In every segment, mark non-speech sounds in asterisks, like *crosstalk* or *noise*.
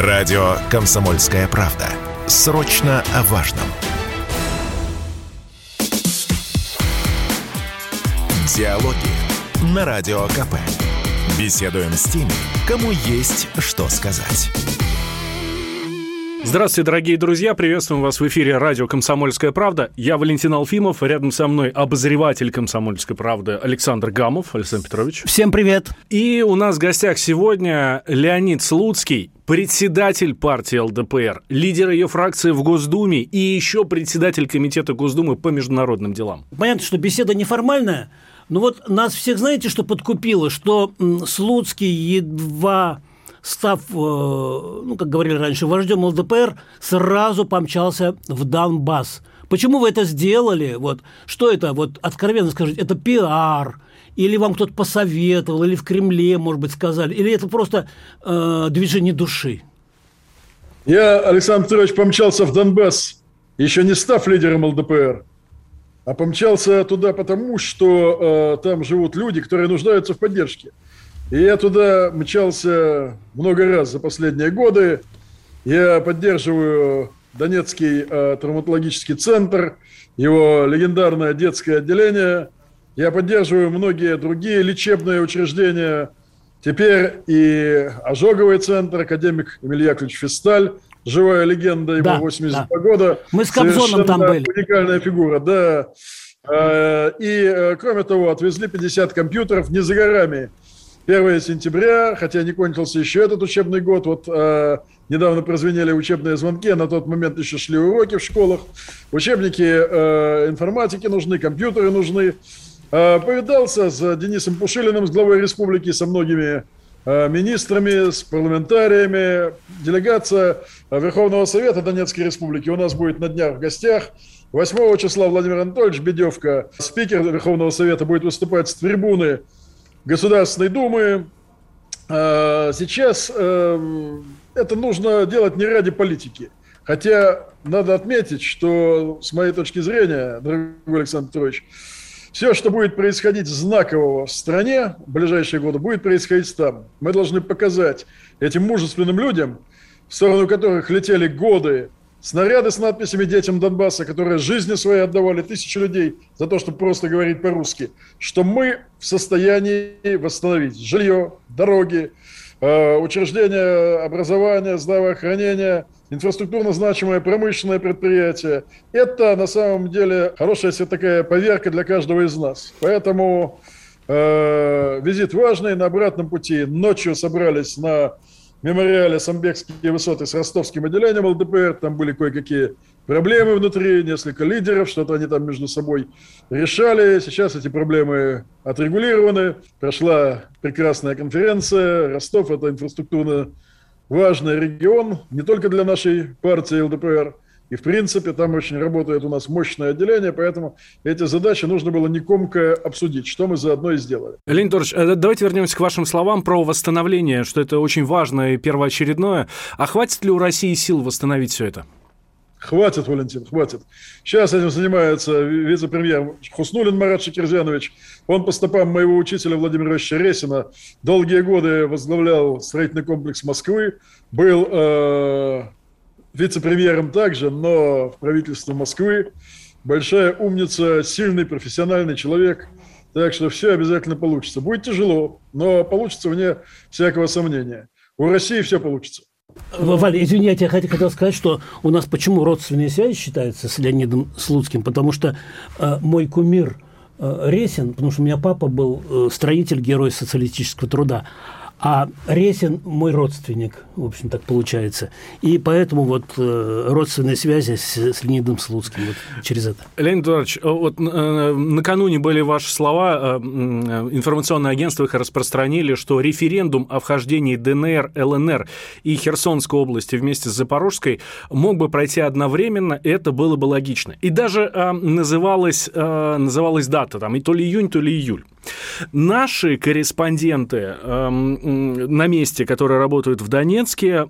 Радио «Комсомольская правда». Срочно о важном. Диалоги на Радио КП. Беседуем с теми, кому есть что сказать. Здравствуйте, дорогие друзья. Приветствуем вас в эфире радио «Комсомольская правда». Я Валентин Алфимов. Рядом со мной обозреватель «Комсомольской правды» Александр Гамов. Александр Петрович. Всем привет. И у нас в гостях сегодня Леонид Слуцкий, председатель партии ЛДПР, лидер ее фракции в Госдуме и еще председатель Комитета Госдумы по международным делам. Понятно, что беседа неформальная, но вот нас всех знаете, что подкупило, что Слуцкий едва став, э, ну, как говорили раньше, вождем ЛДПР, сразу помчался в Донбасс. Почему вы это сделали? Вот, что это? Вот откровенно скажите, это пиар? Или вам кто-то посоветовал, или в Кремле, может быть, сказали, или это просто э, движение души? Я, Александр Петрович, помчался в Донбасс, еще не став лидером ЛДПР, а помчался туда потому, что э, там живут люди, которые нуждаются в поддержке. И я туда мчался много раз за последние годы. Я поддерживаю Донецкий э, травматологический центр, его легендарное детское отделение. Я поддерживаю многие другие лечебные учреждения. Теперь и ожоговый центр, академик Яковлевич Фисталь, живая легенда, ему да, 82 да. года. Мы с Кобзоном там были. Уникальная фигура, да. Э, и, э, кроме того, отвезли 50 компьютеров не за горами. 1 сентября, хотя не кончился еще этот учебный год, вот э, недавно прозвенели учебные звонки, а на тот момент еще шли уроки в школах, учебники э, информатики нужны, компьютеры нужны. Э, повидался с Денисом Пушилиным, с главой республики, со многими э, министрами, с парламентариями. Делегация Верховного Совета Донецкой Республики у нас будет на днях в гостях. 8 числа Владимир Анатольевич Бедевка, спикер Верховного Совета, будет выступать с трибуны Государственной Думы. А, сейчас эм, это нужно делать не ради политики. Хотя надо отметить, что с моей точки зрения, дорогой Александр Петрович, все, что будет происходить знакового в стране в ближайшие годы, будет происходить там. Мы должны показать этим мужественным людям, в сторону которых летели годы Снаряды с надписями «Детям Донбасса», которые жизни свои отдавали тысячи людей за то, чтобы просто говорить по-русски, что мы в состоянии восстановить жилье, дороги, э, учреждения образования, здравоохранения, инфраструктурно значимое промышленное предприятие. Это на самом деле хорошая себе такая поверка для каждого из нас. Поэтому э, визит важный. На обратном пути ночью собрались на мемориале Самбекские высоты с ростовским отделением ЛДПР. Там были кое-какие проблемы внутри, несколько лидеров, что-то они там между собой решали. Сейчас эти проблемы отрегулированы. Прошла прекрасная конференция. Ростов – это инфраструктурно важный регион не только для нашей партии ЛДПР – и, в принципе, там очень работает у нас мощное отделение, поэтому эти задачи нужно было некомко обсудить, что мы заодно и сделали. Леонид Ильич, э, давайте вернемся к вашим словам про восстановление, что это очень важно и первоочередное. А хватит ли у России сил восстановить все это? Хватит, Валентин, хватит. Сейчас этим занимается вице-премьер Хуснулин Марат Шакирзянович. Он по стопам моего учителя Владимира Ресина долгие годы возглавлял строительный комплекс Москвы, был э, вице-премьером также, но в правительстве Москвы. Большая умница, сильный, профессиональный человек. Так что все обязательно получится. Будет тяжело, но получится вне всякого сомнения. У России все получится. Валя, извините, я хотел сказать, что у нас почему родственные связи считаются с Леонидом Слуцким? Потому что э, мой кумир э, Ресин, потому что у меня папа был э, строитель, герой социалистического труда, а Ресин мой родственник, в общем, так получается. И поэтому вот э, родственные связи с, с Леонидом Слуцким вот через это. Леонид Эдуардович, э, вот э, накануне были ваши слова, информационное агентство их распространили, что референдум о вхождении ДНР, ЛНР и Херсонской области вместе с Запорожской мог бы пройти одновременно, это было бы логично. И даже называлась, называлась дата, там, и то ли июнь, то ли июль. Наши корреспонденты эм, на месте, которые работают в Донецке,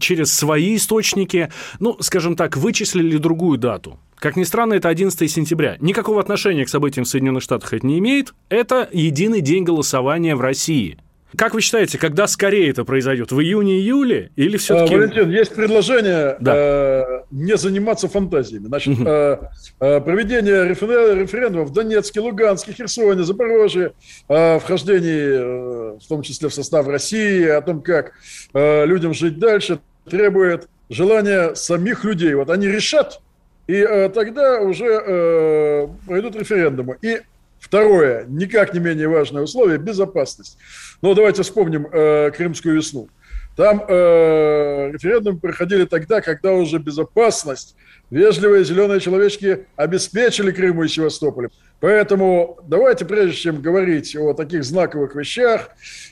через свои источники, ну, скажем так, вычислили другую дату. Как ни странно, это 11 сентября. Никакого отношения к событиям в Соединенных Штатах это не имеет. Это единый день голосования в России. Как вы считаете, когда скорее это произойдет? В июне-июле или все-таки... А, Валентин, есть предложение да. э, не заниматься фантазиями. Значит, угу. э, э, проведение референдумов в Донецке, Луганске, Херсоне, Запорожье, э, вхождении, э, в том числе в состав России, о том, как э, людям жить дальше, требует желания самих людей. Вот они решат, и э, тогда уже э, пройдут референдумы. И второе, никак не менее важное условие – безопасность. Ну, давайте вспомним э, Крымскую весну. Там э, референдумы проходили тогда, когда уже безопасность, вежливые зеленые человечки обеспечили Крыму и Севастополь. Поэтому давайте, прежде чем говорить о таких знаковых вещах,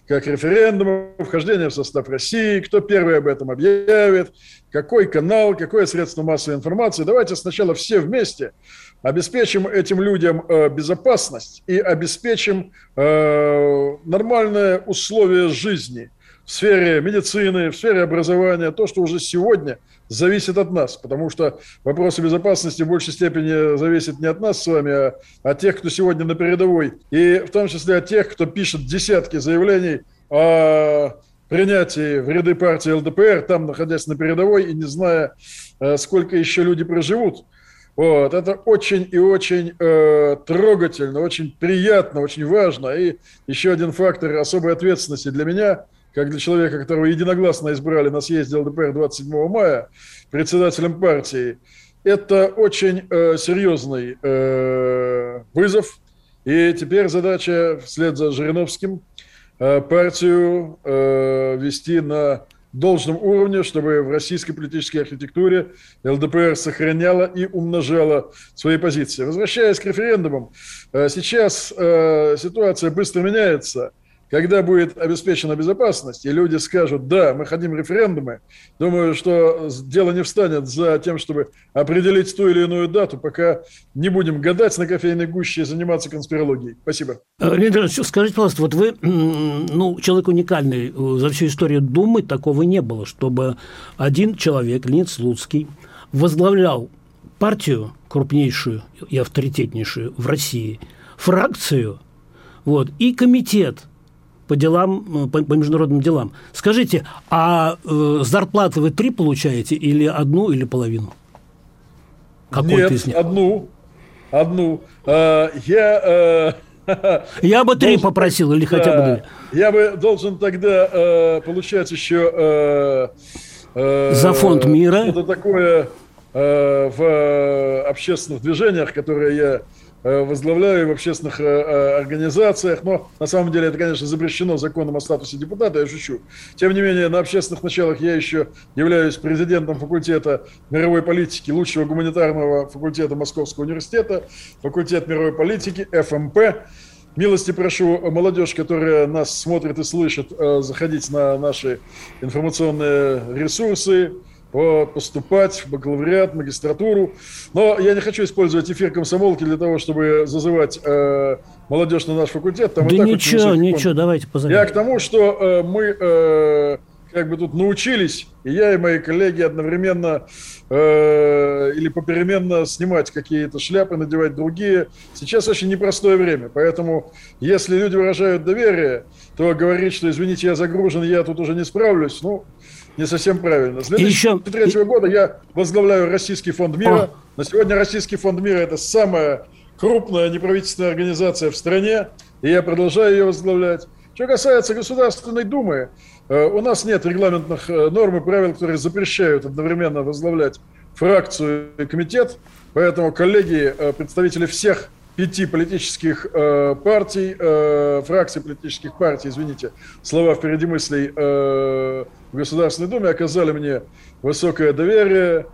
как референдум, вхождение в состав России, кто первый об этом объявит, какой канал, какое средство массовой информации, давайте сначала все вместе обеспечим этим людям э, безопасность и обеспечим э, нормальные условия жизни в сфере медицины, в сфере образования, то, что уже сегодня зависит от нас, потому что вопросы безопасности в большей степени зависят не от нас с вами, а от тех, кто сегодня на передовой, и в том числе от тех, кто пишет десятки заявлений о принятии в ряды партии ЛДПР, там находясь на передовой и не зная, э, сколько еще люди проживут. Вот, это очень и очень э, трогательно, очень приятно, очень важно. И еще один фактор особой ответственности для меня, как для человека, которого единогласно избрали на съезде ЛДПР 27 мая председателем партии, это очень э, серьезный э, вызов. И теперь задача вслед за Жириновским э, партию э, вести на должном уровне, чтобы в российской политической архитектуре ЛДПР сохраняла и умножала свои позиции. Возвращаясь к референдумам, э, сейчас э, ситуация быстро меняется – когда будет обеспечена безопасность, и люди скажут, да, мы хотим референдумы, думаю, что дело не встанет за тем, чтобы определить ту или иную дату, пока не будем гадать на кофейной гуще и заниматься конспирологией. Спасибо. Э, Леонид скажите, пожалуйста, вот вы, ну, человек уникальный, э, за всю историю Думы такого не было, чтобы один человек, Леонид Слуцкий, возглавлял партию крупнейшую и авторитетнейшую в России, фракцию, вот, и комитет – по делам, э, по, по международным делам. Скажите, а э, зарплаты вы три получаете или одну, или половину? Какой Нет, из них? одну. Одну. А, я... Э, *laughs* я бы три попросил, или хотя бы две. Я бы должен тогда э, получать еще... Э, э, За фонд мира. Это такое э, в общественных движениях, которые я Э, возглавляю в общественных э, э, организациях, но на самом деле это, конечно, запрещено законом о статусе депутата, я шучу. Тем не менее, на общественных началах я еще являюсь президентом факультета мировой политики, лучшего гуманитарного факультета Московского университета, факультет мировой политики, ФМП. Милости прошу молодежь, которая нас смотрит и слышит, заходить на наши информационные ресурсы, поступать в бакалавриат, магистратуру. Но я не хочу использовать эфир комсомолки для того, чтобы зазывать э, молодежь на наш факультет. Там да ничего, ничего, давайте позовем. Я к тому, что э, мы э, как бы тут научились, и я, и мои коллеги одновременно э, или попеременно снимать какие-то шляпы, надевать другие. Сейчас очень непростое время, поэтому если люди выражают доверие, то говорить, что, извините, я загружен, я тут уже не справлюсь, ну, не совсем правильно. С 2003 еще... года я возглавляю Российский фонд мира. О. На сегодня Российский фонд мира – это самая крупная неправительственная организация в стране, и я продолжаю ее возглавлять. Что касается Государственной Думы, э, у нас нет регламентных э, норм и правил, которые запрещают одновременно возглавлять фракцию и комитет, поэтому коллеги, э, представители всех пяти политических э, партий, э, фракций политических партий, извините, слова впереди мыслей, э, в Государственной Думе оказали мне высокое доверие,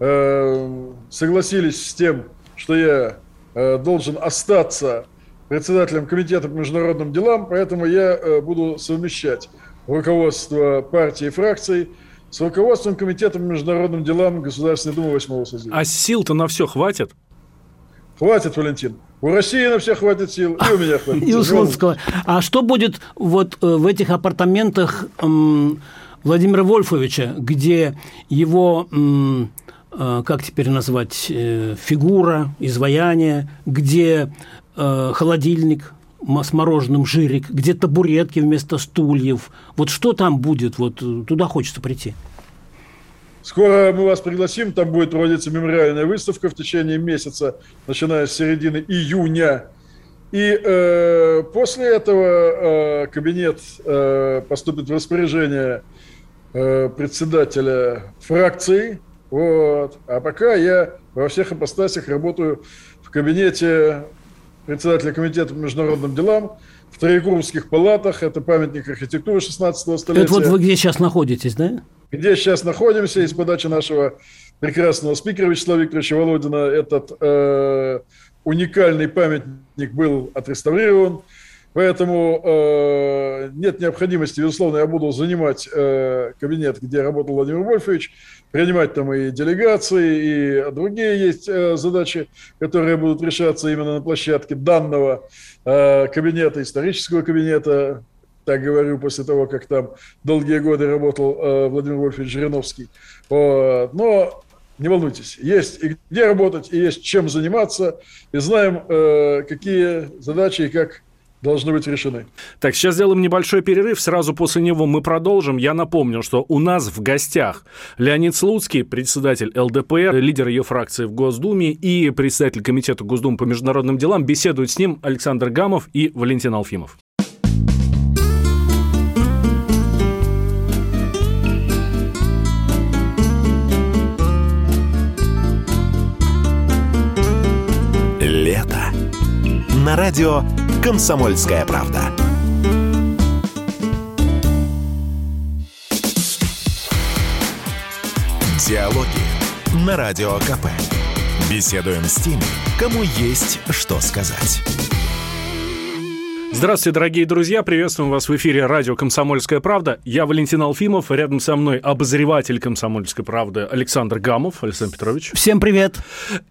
э, согласились с тем, что я э, должен остаться председателем комитета по международным делам, поэтому я э, буду совмещать руководство партии и фракций с руководством комитета по международным делам Государственной Думы 8 созыва. А сил-то на все хватит? Хватит, Валентин. У России на всех хватит сил, и у меня хватит. *laughs* И у Слуцкого. А что будет вот э, в этих апартаментах Владимира Вольфовича, где его, э, как теперь назвать, э, фигура, изваяние, где холодильник, с мороженым жирик, где табуретки вместо стульев. Вот что там будет? Вот туда хочется прийти. Скоро мы вас пригласим, там будет проводиться мемориальная выставка в течение месяца, начиная с середины июня. И э, после этого э, кабинет э, поступит в распоряжение э, председателя фракции. Вот. А пока я во всех апостасях работаю в кабинете председателя комитета по международным делам, в Троекурских палатах, это памятник архитектуры 16 столетия. Это вот вы где сейчас находитесь, да? Где сейчас находимся, из подачи нашего прекрасного спикера Вячеслава Викторовича Володина, этот э, уникальный памятник был отреставрирован. Поэтому э, нет необходимости, безусловно, я буду занимать э, кабинет, где работал Владимир Вольфович, принимать там и делегации, и другие есть э, задачи, которые будут решаться именно на площадке данного э, кабинета, исторического кабинета, так говорю, после того, как там долгие годы работал э, Владимир Вольфович Жириновский. Вот. Но не волнуйтесь, есть и где работать, и есть чем заниматься, и знаем, э, какие задачи и как должны быть решены. Так, сейчас сделаем небольшой перерыв. Сразу после него мы продолжим. Я напомню, что у нас в гостях Леонид Слуцкий, председатель ЛДПР, лидер ее фракции в Госдуме и председатель Комитета Госдумы по международным делам. Беседуют с ним Александр Гамов и Валентин Алфимов. На радио «Комсомольская правда». Диалоги на Радио КП. Беседуем с теми, кому есть что сказать. Здравствуйте, дорогие друзья. Приветствуем вас в эфире радио «Комсомольская правда». Я Валентин Алфимов. Рядом со мной обозреватель «Комсомольской правды» Александр Гамов. Александр Петрович. Всем привет.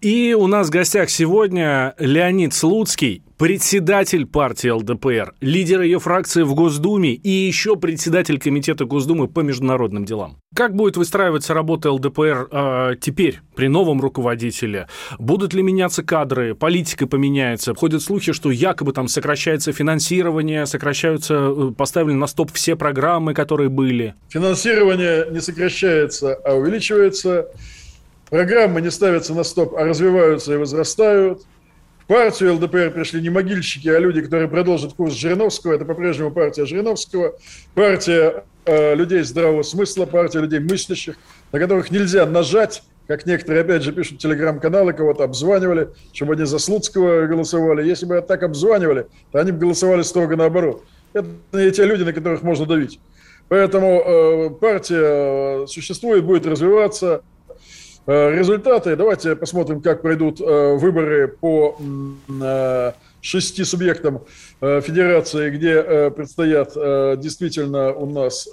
И у нас в гостях сегодня Леонид Слуцкий, председатель партии ЛДПР, лидер ее фракции в Госдуме и еще председатель Комитета Госдумы по международным делам. Как будет выстраиваться работа ЛДПР э, теперь, при новом руководителе? Будут ли меняться кадры? Политика поменяется? Ходят слухи, что якобы там сокращается финансирование, сокращаются, э, поставлены на стоп все программы, которые были. Финансирование не сокращается, а увеличивается. Программы не ставятся на стоп, а развиваются и возрастают – партию ЛДПР пришли не могильщики, а люди, которые продолжат курс Жириновского. Это по-прежнему партия Жириновского. Партия э, людей здравого смысла, партия людей мыслящих, на которых нельзя нажать, как некоторые, опять же, пишут телеграм-каналы, кого-то обзванивали, чтобы они за Слуцкого голосовали. Если бы так обзванивали, то они бы голосовали строго наоборот. Это не те люди, на которых можно давить. Поэтому э, партия э, существует, будет развиваться. Э, результаты. Давайте посмотрим, как пройдут э, выборы по э, шести субъектам федерации, где предстоят действительно у нас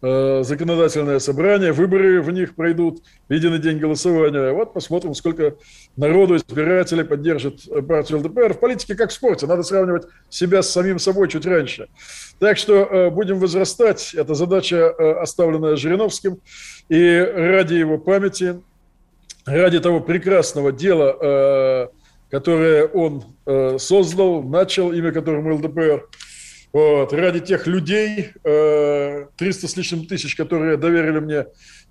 законодательное собрание, выборы в них пройдут единый день голосования. Вот посмотрим, сколько народу, избирателей поддержит партию ЛДПР. В политике, как в спорте, надо сравнивать себя с самим собой чуть раньше. Так что будем возрастать. Это задача, оставленная Жириновским. И ради его памяти, ради того прекрасного дела, э, которое он э, создал, начал, имя которому ЛДПР, вот, ради тех людей, 300 э, с лишним тысяч, которые доверили мне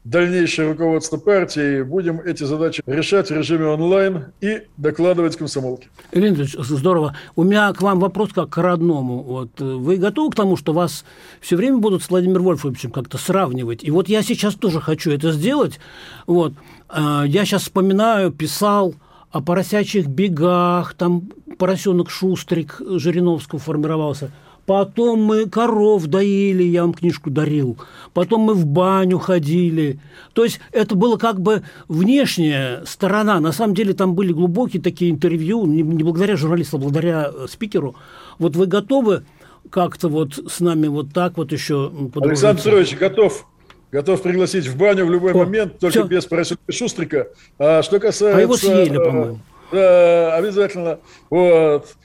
дальнейшее руководство партии, будем эти задачи решать в режиме онлайн и докладывать комсомолке. Ильин здорово. У меня к вам вопрос как к родному. Вот, э, вы готовы к тому, что вас все время будут с Владимиром Вольфовичем как-то сравнивать? И вот я сейчас тоже хочу это сделать. Вот, э, я сейчас вспоминаю, писал о поросячьих бегах, там поросенок Шустрик Жириновского формировался – Потом мы коров доили, я вам книжку дарил. Потом мы в баню ходили. То есть это было как бы внешняя сторона. На самом деле там были глубокие такие интервью, не, не благодаря журналисту, а благодаря э, спикеру. Вот вы готовы как-то вот с нами вот так вот еще Александр Петрович, готов. Готов пригласить в баню в любой О, момент, только все. без поросенка Шустрика. А что касается... А его съели, по-моему. Да, обязательно. Вот.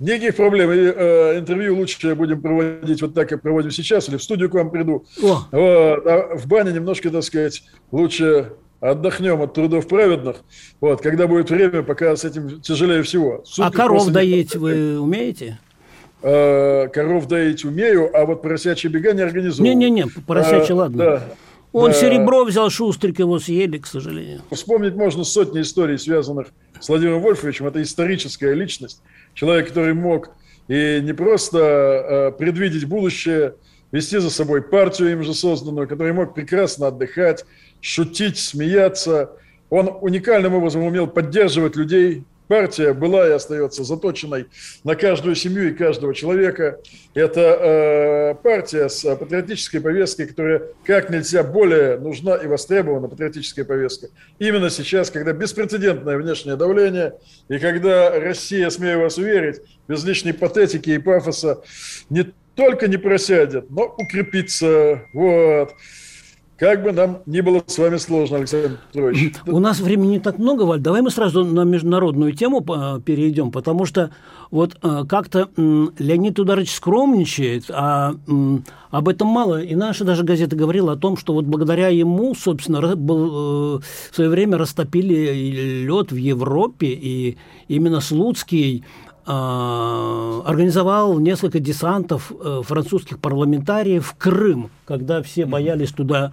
Никаких проблем. И, э, интервью лучше будем проводить вот так, как проводим сейчас, или в студию к вам приду. О. Вот. А в бане немножко, так сказать, лучше отдохнем от трудов праведных, вот, когда будет время, пока с этим тяжелее всего. Сутки а коров доить вы умеете? Э, коров доить умею, а вот поросячьи бега не организовываю. Не-не-не, поросячьи, а, ладно. Да. Он да. серебро взял, Шустрик его съели, к сожалению. Вспомнить можно сотни историй, связанных с Владимиром Вольфовичем. Это историческая личность. Человек, который мог и не просто э, предвидеть будущее, вести за собой партию им же созданную, который мог прекрасно отдыхать, шутить, смеяться. Он уникальным образом умел поддерживать людей, партия была и остается заточенной на каждую семью и каждого человека. Это э, партия с патриотической повесткой, которая как нельзя более нужна и востребована, патриотическая повестка. Именно сейчас, когда беспрецедентное внешнее давление, и когда Россия, смею вас уверить, без лишней патетики и пафоса не только не просядет, но укрепится. Вот. Как бы нам ни было с вами сложно, Александр Петрович. У нас времени не так много, Валь. Давай мы сразу на международную тему перейдем, потому что вот э, как-то Леонид Ударович скромничает, а об этом мало. И наша даже газета говорила о том, что вот благодаря ему, собственно, был, э, в свое время растопили лед в Европе, и именно Слуцкий организовал несколько десантов э, французских парламентариев в Крым, когда все боялись туда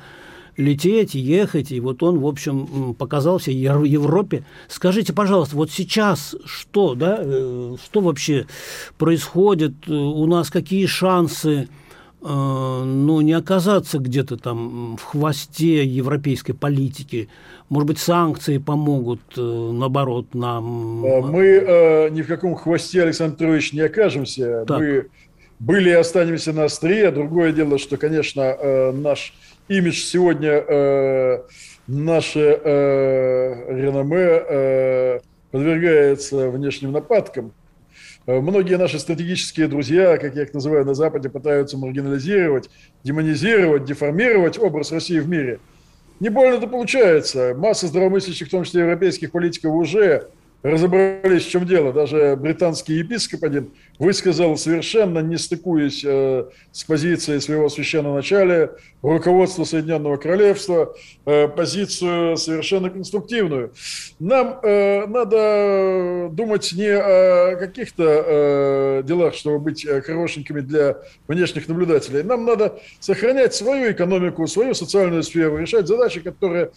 лететь, ехать, и вот он, в общем, показался Европе. Скажите, пожалуйста, вот сейчас что, да, э, что вообще происходит у нас, какие шансы? Э, ну, не оказаться где-то там в хвосте европейской политики. Может быть, санкции помогут, э, наоборот, нам... Э, мы э, ни в каком хвосте, Александр Петрович, не окажемся. Так. Мы были и останемся на острие. Другое дело, что, конечно, э, наш имидж сегодня, э, наше э, реноме э, подвергается внешним нападкам. Э, многие наши стратегические друзья, как я их называю на Западе, пытаются маргинализировать, демонизировать, деформировать образ России в мире. Не больно-то получается. Масса здравомыслящих, в том числе европейских политиков, уже разобрались, в чем дело. Даже британский епископ один высказал, совершенно не стыкуясь э, с позицией своего священноначалия, руководства Соединенного Королевства, э, позицию совершенно конструктивную. Нам э, надо думать не о каких-то э, делах, чтобы быть э, хорошенькими для внешних наблюдателей. Нам надо сохранять свою экономику, свою социальную сферу, решать задачи, которые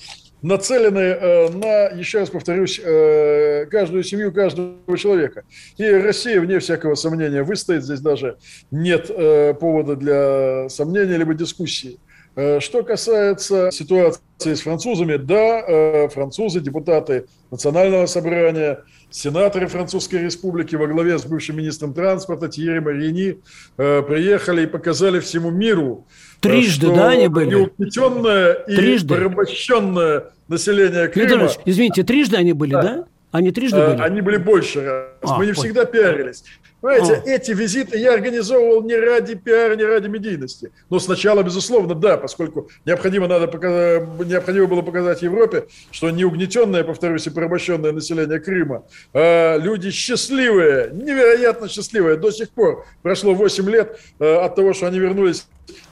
нацелены э, на, еще раз повторюсь, э, каждую семью, каждого человека. И Россия, вне всякого сомнения, выстоит. Здесь даже нет э, повода для сомнения либо дискуссии. Что касается ситуации с французами, да, французы, депутаты Национального собрания, сенаторы Французской Республики во главе с бывшим министром транспорта Тьерри Марини приехали и показали всему миру, Трижды, что да, они были? Неугнетенное и Трижды. порабощенное население Крыма. Леонид извините, трижды они были, да? да? Они трижды были? Они были больше раз. А, Мы не всегда пиарились. Понимаете, а. эти визиты я организовывал не ради пиара, не ради медийности. Но сначала, безусловно, да, поскольку необходимо, надо показать, необходимо было показать Европе, что не угнетенное, повторюсь, и порабощенное население Крыма, а люди счастливые, невероятно счастливые. До сих пор прошло 8 лет а, от того, что они вернулись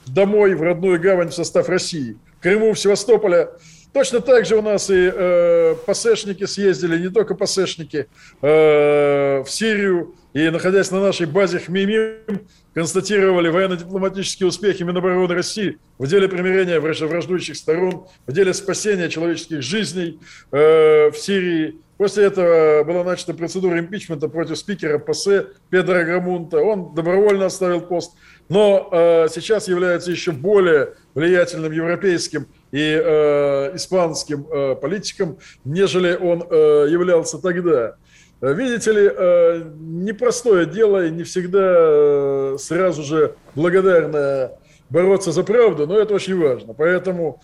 домой в родную гавань в состав России. Крыму, в Севастополе Точно так же у нас и э, пасешники съездили, не только пасешники, э, в Сирию. И, находясь на нашей базе Хмимим, констатировали военно-дипломатические успехи Минобороны России в деле примирения враждующих сторон, в деле спасения человеческих жизней э, в Сирии. После этого была начата процедура импичмента против спикера ПАСЕ Педро Грамунта. Он добровольно оставил пост, но э, сейчас является еще более влиятельным европейским и э, испанским э, политиком, нежели он э, являлся тогда. Видите ли, э, непростое дело и не всегда э, сразу же благодарно бороться за правду, но это очень важно. Поэтому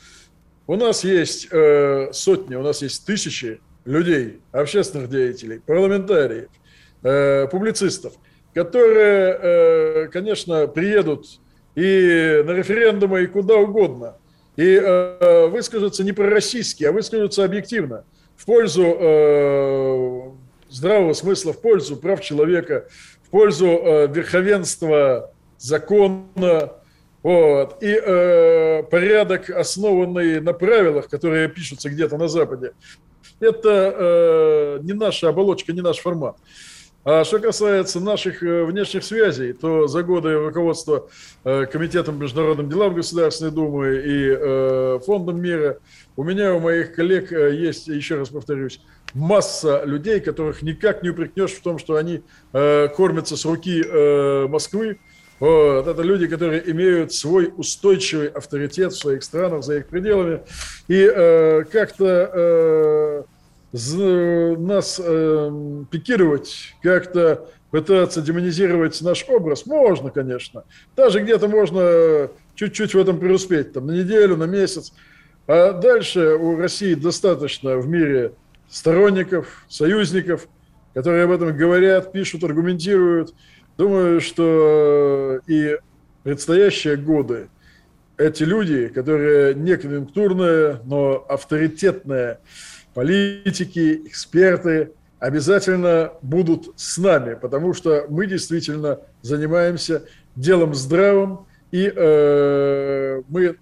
у нас есть э, сотни, у нас есть тысячи людей, общественных деятелей, парламентариев, публицистов, которые, конечно, приедут и на референдумы, и куда угодно – и э, выскажутся не пророссийски, а выскажутся объективно в пользу э, здравого смысла, в пользу прав человека, в пользу э, верховенства закона, Вот. И э, порядок, основанный на правилах, которые пишутся где-то на Западе, это э, не наша оболочка, не наш формат. А что касается наших э, внешних связей, то за годы руководства э, Комитетом международным делам Государственной Думы и э, Фондом мира у меня, у моих коллег есть, еще раз повторюсь, масса людей, которых никак не упрекнешь в том, что они кормятся с руки Москвы. Вот. Это люди, которые имеют свой устойчивый авторитет в своих странах, за их пределами. И как-то нас э, пикировать, как-то пытаться демонизировать наш образ, можно, конечно. Даже где-то можно чуть-чуть в этом преуспеть, там, на неделю, на месяц. А дальше у России достаточно в мире сторонников, союзников, которые об этом говорят, пишут, аргументируют. Думаю, что и предстоящие годы эти люди, которые не конъюнктурные, но авторитетные, политики, эксперты обязательно будут с нами, потому что мы действительно занимаемся делом здравым, и э, мы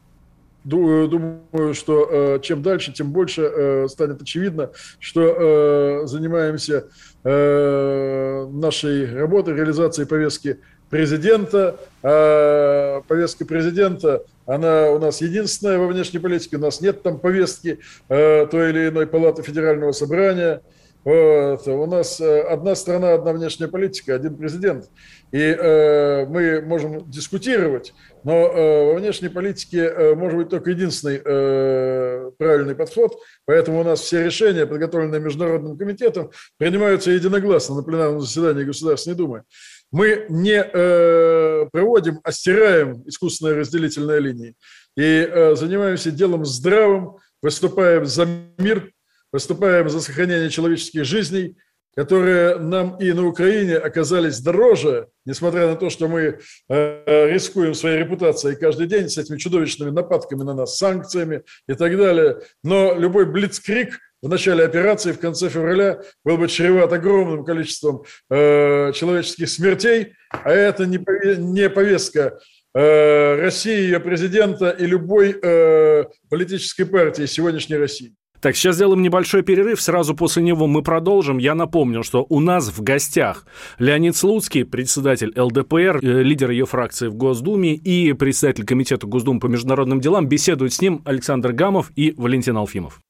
думаю, что э, чем дальше, тем больше э, станет очевидно, что э, занимаемся э, нашей работой, реализацией повестки президента. А повестка президента, она у нас единственная во внешней политике. У нас нет там повестки э, той или иной палаты федерального собрания. Вот. У нас э, одна страна, одна внешняя политика, один президент. И э, мы можем дискутировать, но э, во внешней политике э, может быть только единственный э, правильный подход. Поэтому у нас все решения, подготовленные Международным комитетом, принимаются единогласно на пленарном заседании Государственной Думы. Мы не э, проводим, а стираем искусственные разделительные линии. И э, занимаемся делом здравым, выступаем за мир, выступаем за сохранение человеческих жизней, которые нам и на Украине оказались дороже, несмотря на то, что мы э, рискуем своей репутацией каждый день с этими чудовищными нападками на нас, санкциями и так далее. Но любой блицкрик в начале операции, в конце февраля, был бы чреват огромным количеством э, человеческих смертей, а это не, не повестка э, России, ее президента и любой э, политической партии сегодняшней России. Так, сейчас сделаем небольшой перерыв. Сразу после него мы продолжим. Я напомню, что у нас в гостях Леонид Слуцкий, председатель ЛДПР, э, лидер ее фракции в Госдуме и председатель Комитета Госдумы по международным делам. Беседуют с ним Александр Гамов и Валентин Алфимов.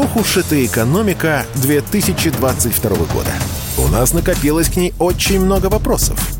Ох уж эта экономика 2022 года. У нас накопилось к ней очень много вопросов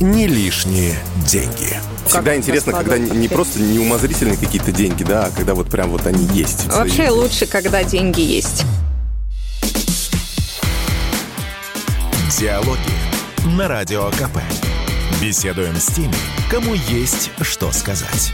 «Не лишние деньги». Всегда интересно, когда не просто неумозрительные какие-то деньги, да, а когда вот прям вот они есть. Вообще и... лучше, когда деньги есть. Диалоги на Радио КП. Беседуем с теми, кому есть что сказать.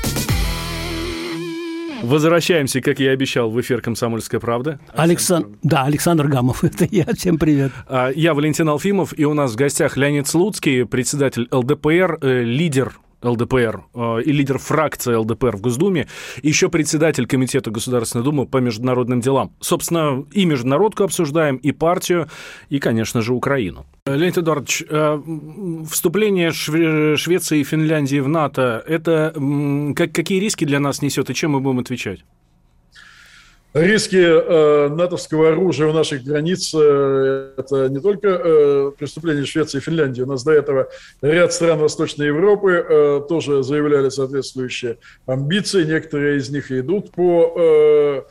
Возвращаемся, как я и обещал, в эфир «Комсомольская правда». Александр, да, Александр Гамов, *laughs* это я. Всем привет. А, я Валентин Алфимов, и у нас в гостях Леонид Слуцкий, председатель ЛДПР, э, лидер ЛДПР э, и лидер фракции ЛДПР в Госдуме, еще председатель Комитета Государственной Думы по международным делам. Собственно, и международку обсуждаем, и партию, и, конечно же, Украину. Леонид Эдуардович, э, вступление Швеции и Финляндии в НАТО, это какие риски для нас несет, и чем мы будем отвечать? Риски э, натовского оружия у наших границ э, – это не только э, преступление Швеции и Финляндии. У нас до этого ряд стран Восточной Европы э, тоже заявляли соответствующие амбиции. Некоторые из них идут по э,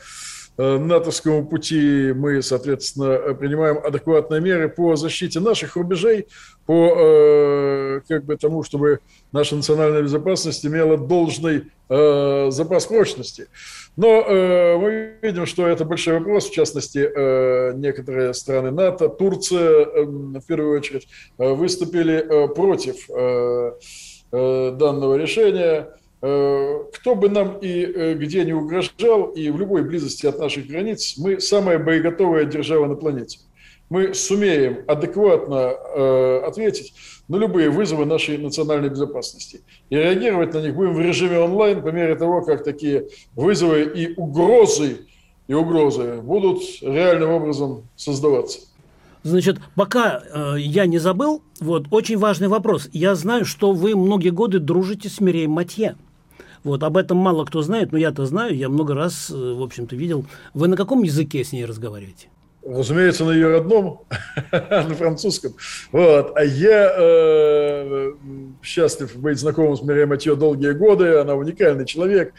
э натовскому пути. Мы, соответственно, принимаем адекватные меры по защите наших рубежей, по э, как бы тому, чтобы наша национальная безопасность имела должный э, запас прочности. Но э, мы видим, что это большой вопрос, в частности, э, некоторые страны НАТО, Турция, э, в первую очередь, э, выступили э, против э, э, данного решения. кто бы нам и где не угрожал, и в любой близости от наших границ, мы самая боеготовая держава на планете. Мы сумеем адекватно ответить на любые вызовы нашей национальной безопасности. И реагировать на них будем в режиме онлайн по мере того, как такие вызовы и угрозы, и угрозы будут реальным образом создаваться. Значит, пока э, я не забыл, вот очень важный вопрос. Я знаю, что вы многие годы дружите с Миреем Матье. Вот об этом мало кто знает, но я-то знаю, я много раз, э, в общем-то, видел. Вы на каком языке с ней разговариваете? Разумеется, на ее родном, *laughs* на французском. Вот. А я э, счастлив быть знакомым с Мирием Матье долгие годы. Она уникальный человек,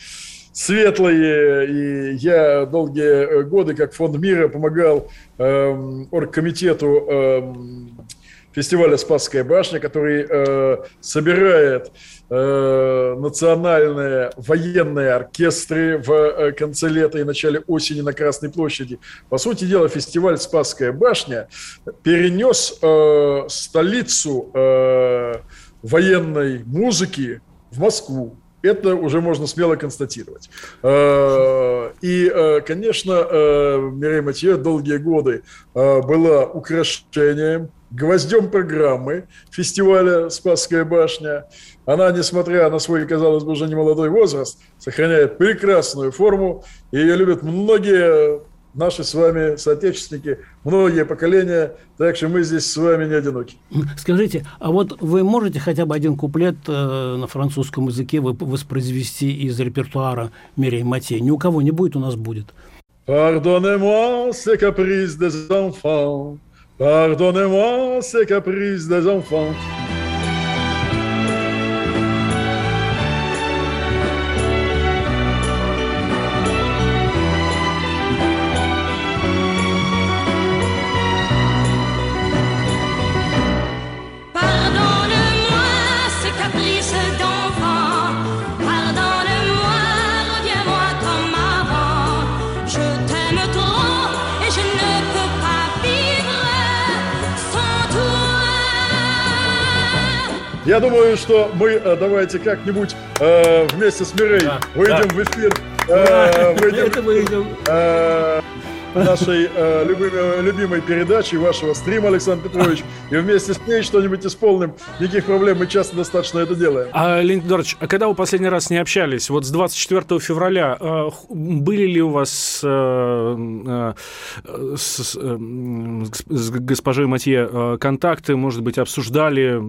светлый. И я долгие годы, как фонд мира, помогал э, оргкомитету э, фестиваля «Спасская башня», который э, собирает Э, национальные военные оркестры в э, конце лета и начале осени на Красной площади. По сути дела, фестиваль «Спасская башня» перенес э, столицу э, военной музыки в Москву. Это уже можно смело констатировать. Э, и, конечно, Мирей Матье долгие годы была украшением, гвоздем программы фестиваля «Спасская башня». Она, несмотря на свой, казалось бы, уже немолодой возраст, сохраняет прекрасную форму, и ее любят многие наши с вами соотечественники, многие поколения, так что мы здесь с вами не одиноки. Скажите, а вот вы можете хотя бы один куплет э, на французском языке воспроизвести из репертуара Мирей Матей? Ни у кого не будет, у нас будет. Pardonnez-moi ces caprices des enfants, pardonnez-moi ces caprices des enfants. Я думаю, что мы э, давайте как-нибудь э, вместе с Мирей да, выйдем да. в эфир. Э, выйдем, выйдем. Э, нашей э, любимой, любимой передачи, вашего стрима, Александр Петрович, и вместе с ней что-нибудь исполним. Никаких проблем, мы часто достаточно это делаем. А, Леонид Эдуардович, а когда вы последний раз не общались? Вот с 24 февраля э, были ли у вас э, э, с, э, с госпожой Матье э, контакты, может быть, обсуждали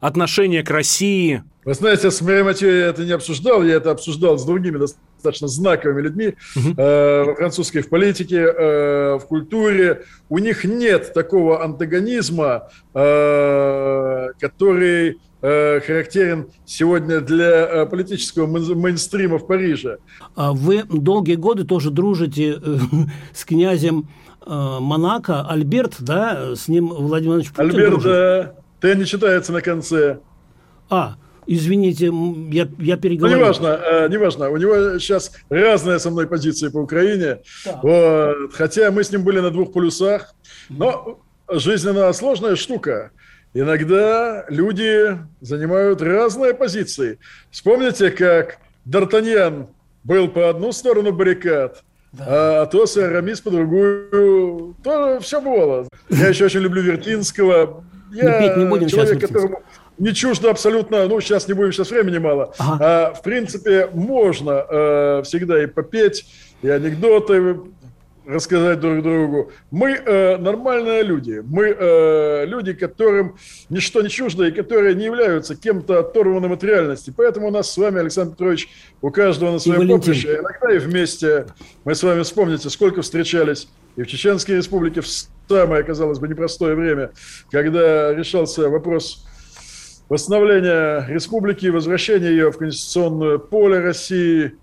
отношение к России? Вы знаете, с Мэри Матье я это не обсуждал, я это обсуждал с другими достаточно знаковыми людьми угу. э, во французской в политике, э, в культуре. У них нет такого антагонизма, э, который э, характерен сегодня для э, политического мейнстрима в Париже. А вы долгие годы тоже дружите э, с князем Монако, Альберт, да, с ним Владимир Владимирович Путин Альберт, дружит? да, Т не читается на конце. А, Извините, я, я переговорю. Ну, неважно, э, неважно. У него сейчас разная со мной позиция по Украине. Да. Вот. Хотя мы с ним были на двух полюсах. Но жизненно сложная штука. Иногда люди занимают разные позиции. Вспомните, как Д'Артаньян был по одну сторону баррикад, да. а Атос и Арамис по другую. То все бывало. Я еще очень люблю Вертинского. Я не будем человек, которому не чуждо абсолютно, ну, сейчас не будем, сейчас времени мало. Ага. А, в принципе, можно э, всегда и попеть, и анекдоты рассказать друг другу. Мы э, нормальные люди. Мы э, люди, которым ничто не чуждо и которые не являются кем-то оторванным от реальности. Поэтому у нас с вами, Александр Петрович, у каждого на своем поприще. Иногда и вместе мы с вами вспомните, сколько встречались и в Чеченской республике в самое, казалось бы, непростое время, когда решался вопрос восстановление республики, возвращение ее в конституционное поле России.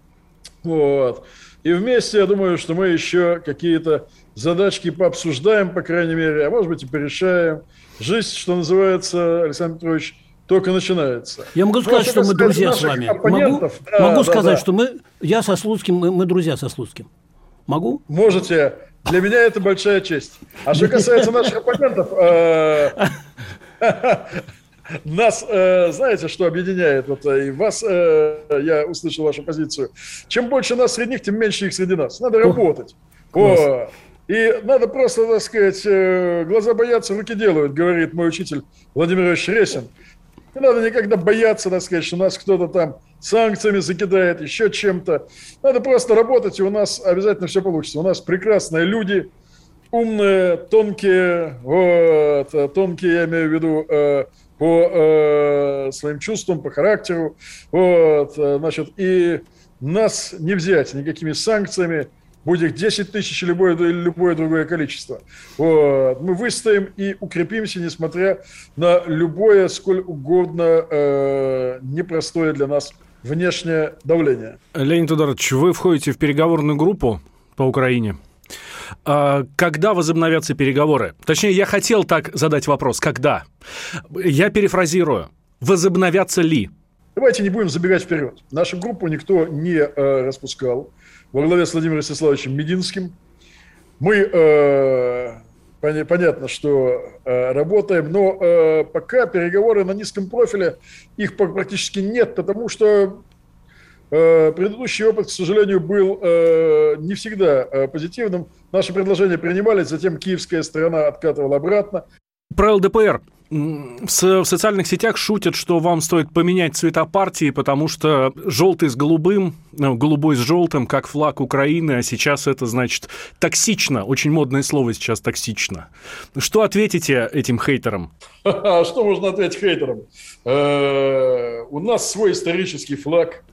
Вот. И вместе, я думаю, что мы еще какие-то задачки пообсуждаем, по крайней мере, а может быть и порешаем. Жизнь, что называется, Александр Петрович, только начинается. Я могу сказать, что мы друзья с вами. Могу, да, могу да, сказать, да. что мы, я со Слуцким, мы, мы друзья со Слуцким. Могу? Можете. Для меня это большая честь. А что касается наших оппонентов, э, *laughs* Нас, э, знаете, что объединяет? Вот э, и вас, э, я услышал вашу позицию. Чем больше нас среди них, тем меньше их среди нас. Надо работать. О, и надо просто, так сказать, э, глаза боятся, руки делают, говорит мой учитель Владимир Ильич Ресин. Не надо никогда бояться, так сказать, что нас кто-то там санкциями закидает, еще чем-то. Надо просто работать, и у нас обязательно все получится. У нас прекрасные люди, умные, тонкие, вот, тонкие, я имею в виду, э, по э, своим чувствам, по характеру, вот, э, значит, и нас не взять никакими санкциями, будь их 10 тысяч или любое, любое другое количество. Вот. Мы выстоим и укрепимся, несмотря на любое, сколь угодно э, непростое для нас внешнее давление. Леонид Ударович, вы входите в переговорную группу по Украине. А, когда возобновятся переговоры? Точнее, я хотел так задать вопрос. Когда? Я перефразирую. Возобновятся ли? Давайте не будем забегать вперед. Нашу группу никто не э, распускал во главе с Владимиром Ростиславовичем Мединским. Мы, э, понятно, что э, работаем, но э, пока переговоры на низком профиле, их практически нет, потому что предыдущий опыт, к сожалению, был э, не всегда э, позитивным. Наши предложения принимались, затем киевская сторона откатывала обратно. Про ЛДПР в социальных сетях шутят, что вам стоит поменять цвета партии, потому что желтый с голубым, голубой с желтым, как флаг Украины, а сейчас это значит токсично. Очень модное слово сейчас токсично. Что ответите этим хейтерам? *laughs* Что можно ответить хейтерам? Э, у нас свой исторический флаг.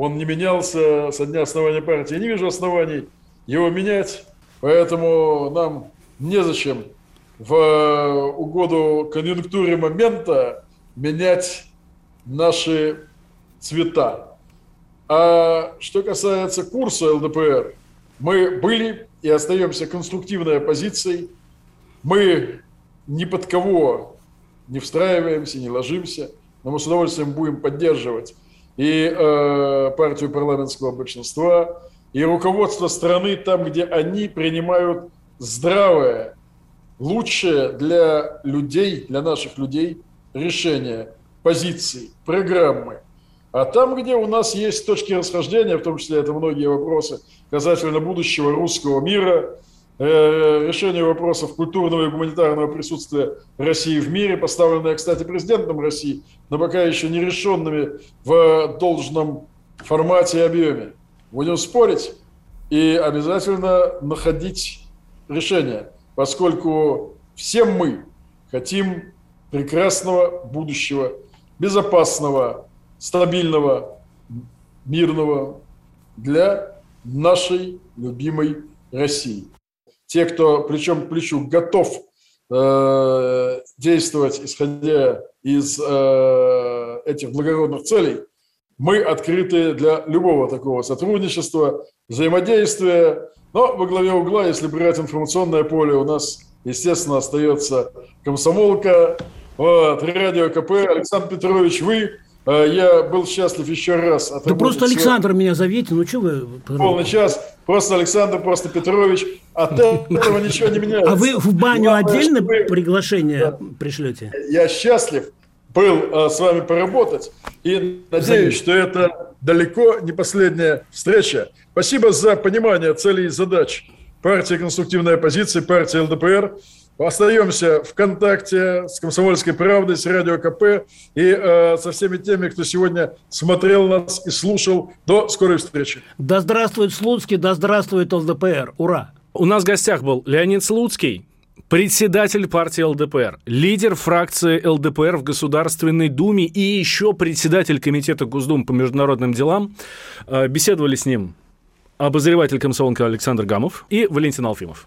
Он не менялся со дня основания партии. Я не вижу оснований его менять, поэтому нам незачем в э, угоду конъюнктуре момента менять наши цвета. А что касается курса ЛДПР, мы были и остаемся конструктивной оппозицией. Мы ни под кого не встраиваемся, не ложимся, но мы с удовольствием будем поддерживать и э, партию парламентского большинства, и руководство страны там, где они принимают здравое лучшее для людей, для наших людей решение, позиции, программы. А там, где у нас есть точки расхождения, в том числе это многие вопросы касательно будущего русского мира, решение вопросов культурного и гуманитарного присутствия России в мире, поставленные, кстати, президентом России, но пока еще не решенными в должном формате и объеме. Будем спорить и обязательно находить решение поскольку все мы хотим прекрасного будущего, безопасного, стабильного, мирного для нашей любимой России. Те, кто плечом к плечу готов э, действовать, исходя из э, этих благородных целей, мы открыты для любого такого сотрудничества, взаимодействия, но во главе угла, если брать информационное поле, у нас, естественно, остается комсомолка, вот, радио КП. Александр Петрович, вы я был счастлив еще раз. Да просто Александр меня зовите, ну что вы... Полный час, просто Александр, просто Петрович. От *laughs* этого ничего не меняется. А вы в баню отдельно приглашение пришлете? Я счастлив, был э, с вами поработать. И надеюсь, что это далеко не последняя встреча. Спасибо за понимание целей и задач партии конструктивной оппозиции, партии ЛДПР. Остаемся в контакте с «Комсомольской правдой», с «Радио КП» и э, со всеми теми, кто сегодня смотрел нас и слушал. До скорой встречи. Да здравствует Слуцкий, да здравствует ЛДПР. Ура! У нас в гостях был Леонид Слуцкий, председатель партии ЛДПР, лидер фракции ЛДПР в Государственной Думе и еще председатель Комитета Госдумы по международным делам. Э, беседовали с ним обозреватель комсомолка Александр Гамов и Валентин Алфимов.